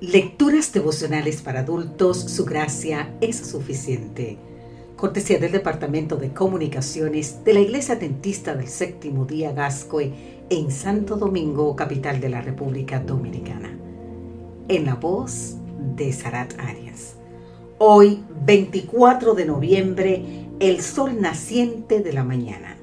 Lecturas devocionales para adultos, su gracia es suficiente. Cortesía del Departamento de Comunicaciones de la Iglesia Dentista del Séptimo Día Gascoe en Santo Domingo, capital de la República Dominicana. En la voz de Sarat Arias. Hoy, 24 de noviembre, el sol naciente de la mañana.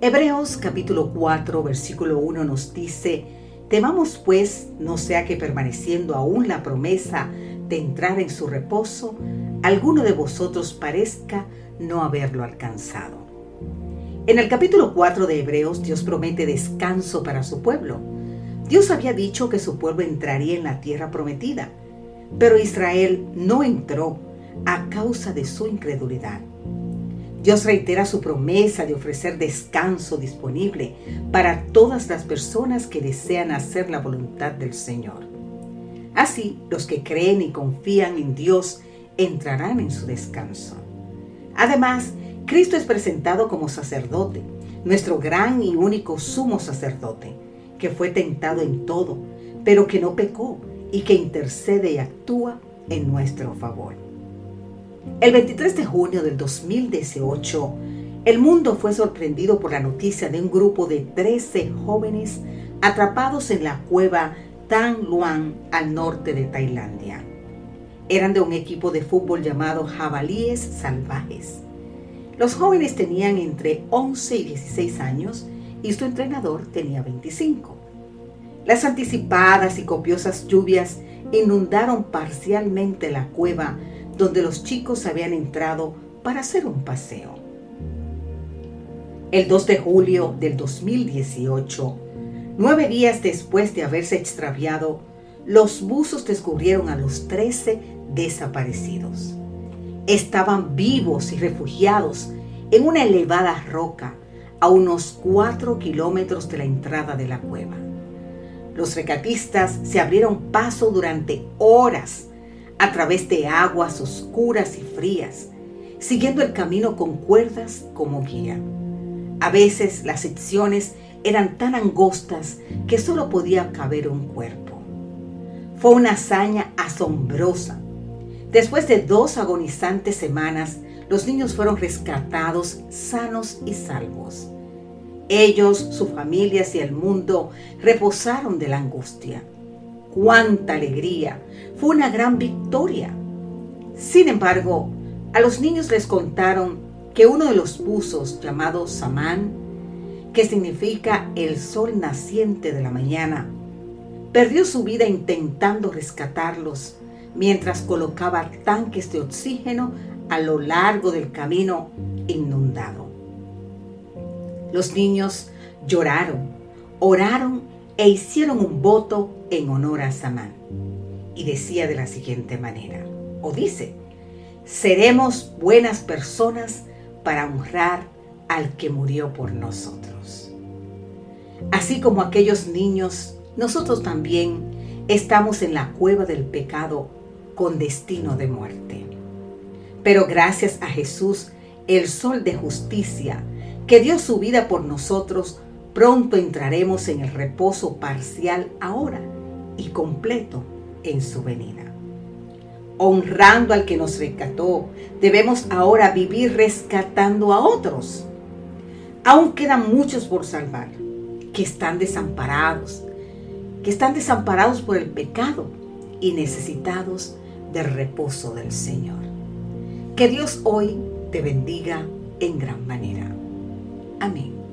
Hebreos capítulo 4, versículo 1 nos dice, Temamos pues, no sea que permaneciendo aún la promesa de entrar en su reposo, alguno de vosotros parezca no haberlo alcanzado. En el capítulo 4 de Hebreos, Dios promete descanso para su pueblo. Dios había dicho que su pueblo entraría en la tierra prometida, pero Israel no entró a causa de su incredulidad. Dios reitera su promesa de ofrecer descanso disponible para todas las personas que desean hacer la voluntad del Señor. Así, los que creen y confían en Dios entrarán en su descanso. Además, Cristo es presentado como sacerdote, nuestro gran y único sumo sacerdote, que fue tentado en todo, pero que no pecó y que intercede y actúa en nuestro favor. El 23 de junio del 2018, el mundo fue sorprendido por la noticia de un grupo de 13 jóvenes atrapados en la cueva Tan Luang al norte de Tailandia. Eran de un equipo de fútbol llamado Jabalíes Salvajes. Los jóvenes tenían entre 11 y 16 años y su entrenador tenía 25. Las anticipadas y copiosas lluvias inundaron parcialmente la cueva donde los chicos habían entrado para hacer un paseo. El 2 de julio del 2018, nueve días después de haberse extraviado, los buzos descubrieron a los 13 desaparecidos. Estaban vivos y refugiados en una elevada roca a unos 4 kilómetros de la entrada de la cueva. Los recatistas se abrieron paso durante horas a través de aguas oscuras y frías, siguiendo el camino con cuerdas como guía. A veces las secciones eran tan angostas que solo podía caber un cuerpo. Fue una hazaña asombrosa. Después de dos agonizantes semanas, los niños fueron rescatados sanos y salvos. Ellos, sus familias y el mundo reposaron de la angustia cuánta alegría. Fue una gran victoria. Sin embargo, a los niños les contaron que uno de los buzos, llamado Samán, que significa el sol naciente de la mañana, perdió su vida intentando rescatarlos mientras colocaba tanques de oxígeno a lo largo del camino inundado. Los niños lloraron, oraron e hicieron un voto en honor a Samán. Y decía de la siguiente manera, o dice, seremos buenas personas para honrar al que murió por nosotros. Así como aquellos niños, nosotros también estamos en la cueva del pecado con destino de muerte. Pero gracias a Jesús, el sol de justicia, que dio su vida por nosotros, Pronto entraremos en el reposo parcial ahora y completo en su venida. Honrando al que nos rescató, debemos ahora vivir rescatando a otros. Aún quedan muchos por salvar, que están desamparados, que están desamparados por el pecado y necesitados del reposo del Señor. Que Dios hoy te bendiga en gran manera. Amén.